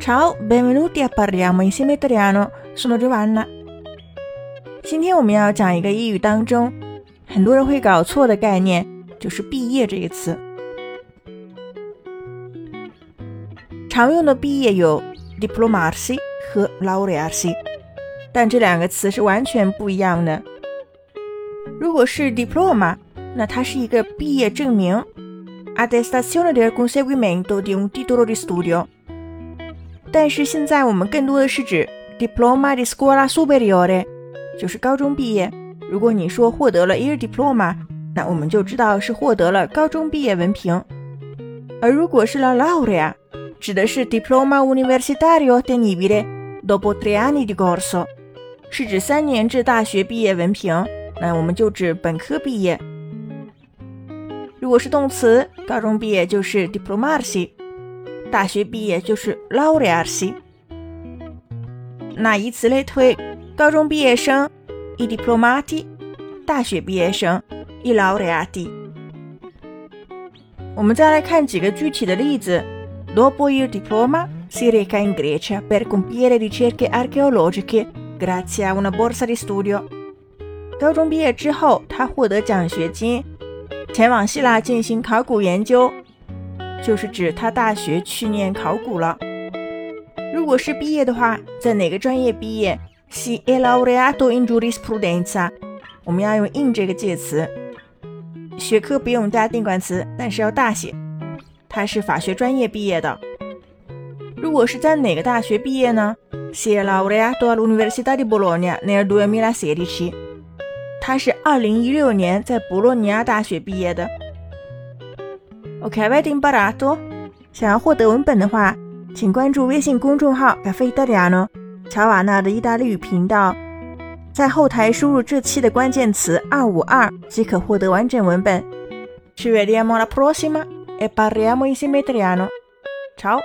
Ciao, benvenuti a parliamo insieme italiano. Sono Giovanna. 今天我们要讲一个英语当中很多人会搞错的概念，就是毕业这个词。常用的毕业有 diplomarsi 和 laurearsi，但这两个词是完全不一样的。如果是 diploma，那它是一个毕业证明，attestazione del conseguimento di un titolo di studio。但是现在我们更多的是指 diploma di scuola superiore，就是高中毕业。如果你说获得了 il diploma，那我们就知道是获得了高中毕业文凭。而如果是 la laurea，指的是 diploma universitario ottenibile dopo tre anni di corso，是指三年制大学毕业文凭。那我们就指本科毕业。如果是动词，高中毕业就是 diplomarsi，大学毕业就是 laurearsi。那以此类推，高中毕业生 i diplomati，大学毕业生 i laureati。我们再来看几个具体的例子。Dopo il diploma si reca in Grecia per compiere ricerche archeologiche grazie a una borsa di studio。高中毕业之后，他获得奖学金，前往希腊进行考古研究，就是指他大学去念考古了。如果是毕业的话，在哪个专业毕业？Si è laureato in giurisprudenza。我们要用 in 这个介词，学科不用加定冠词，但是要大写。他是法学专业毕业的。如果是在哪个大学毕业呢？Si è laureato all'Università di Bologna nel 2016。他是二零一六年在博洛尼亚大学毕业的。OK，avete imparato？想要获得文本的话，请关注微信公众号 “Caffè Italiano” 乔瓦纳的意大利语频道，在后台输入这期的关键词“二五二”即可获得完整文本。Ci vediamo alla prossima e parliamo insieme italiano。Ciao。